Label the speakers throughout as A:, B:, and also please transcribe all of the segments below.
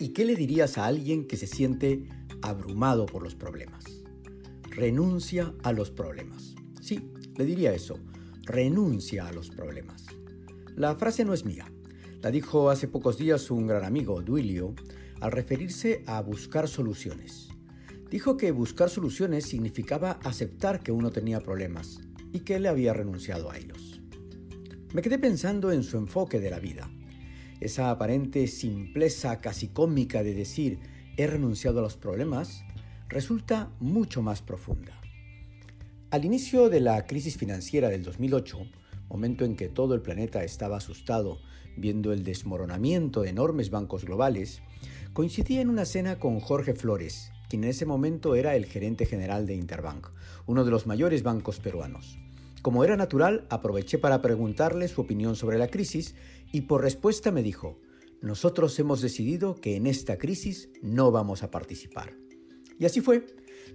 A: ¿Y qué le dirías a alguien que se siente abrumado por los problemas? Renuncia a los problemas. Sí, le diría eso. Renuncia a los problemas. La frase no es mía. La dijo hace pocos días un gran amigo, Duilio, al referirse a buscar soluciones. Dijo que buscar soluciones significaba aceptar que uno tenía problemas y que él había renunciado a ellos. Me quedé pensando en su enfoque de la vida. Esa aparente simpleza casi cómica de decir he renunciado a los problemas resulta mucho más profunda. Al inicio de la crisis financiera del 2008, momento en que todo el planeta estaba asustado viendo el desmoronamiento de enormes bancos globales, coincidí en una cena con Jorge Flores, quien en ese momento era el gerente general de Interbank, uno de los mayores bancos peruanos. Como era natural, aproveché para preguntarle su opinión sobre la crisis y por respuesta me dijo, nosotros hemos decidido que en esta crisis no vamos a participar. Y así fue.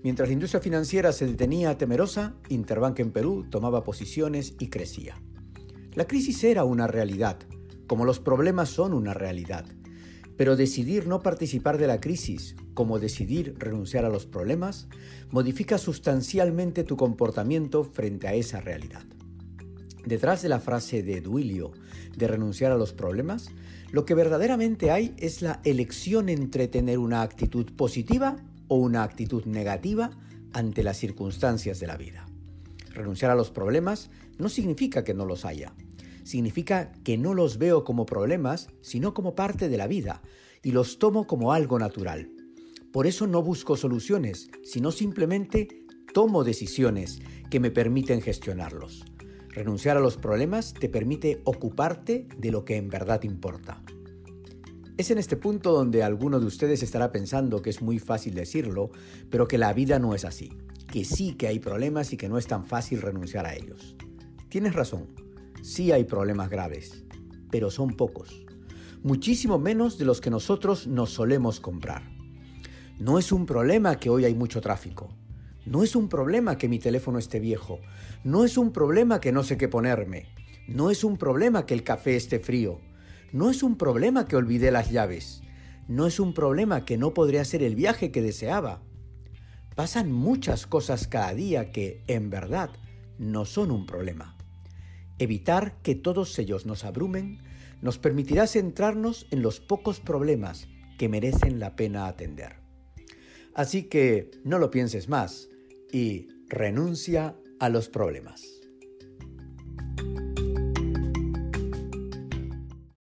A: Mientras la industria financiera se detenía temerosa, Interbank en Perú tomaba posiciones y crecía. La crisis era una realidad, como los problemas son una realidad. Pero decidir no participar de la crisis, como decidir renunciar a los problemas, modifica sustancialmente tu comportamiento frente a esa realidad. Detrás de la frase de Duilio de renunciar a los problemas, lo que verdaderamente hay es la elección entre tener una actitud positiva o una actitud negativa ante las circunstancias de la vida. Renunciar a los problemas no significa que no los haya, significa que no los veo como problemas, sino como parte de la vida, y los tomo como algo natural. Por eso no busco soluciones, sino simplemente tomo decisiones que me permiten gestionarlos. Renunciar a los problemas te permite ocuparte de lo que en verdad importa. Es en este punto donde alguno de ustedes estará pensando que es muy fácil decirlo, pero que la vida no es así, que sí que hay problemas y que no es tan fácil renunciar a ellos. Tienes razón, Sí hay problemas graves, pero son pocos, muchísimo menos de los que nosotros nos solemos comprar. No es un problema que hoy hay mucho tráfico. No es un problema que mi teléfono esté viejo. No es un problema que no sé qué ponerme. No es un problema que el café esté frío. No es un problema que olvidé las llaves. No es un problema que no podré hacer el viaje que deseaba. Pasan muchas cosas cada día que, en verdad, no son un problema. Evitar que todos ellos nos abrumen nos permitirá centrarnos en los pocos problemas que merecen la pena atender. Así que no lo pienses más y renuncia a los problemas.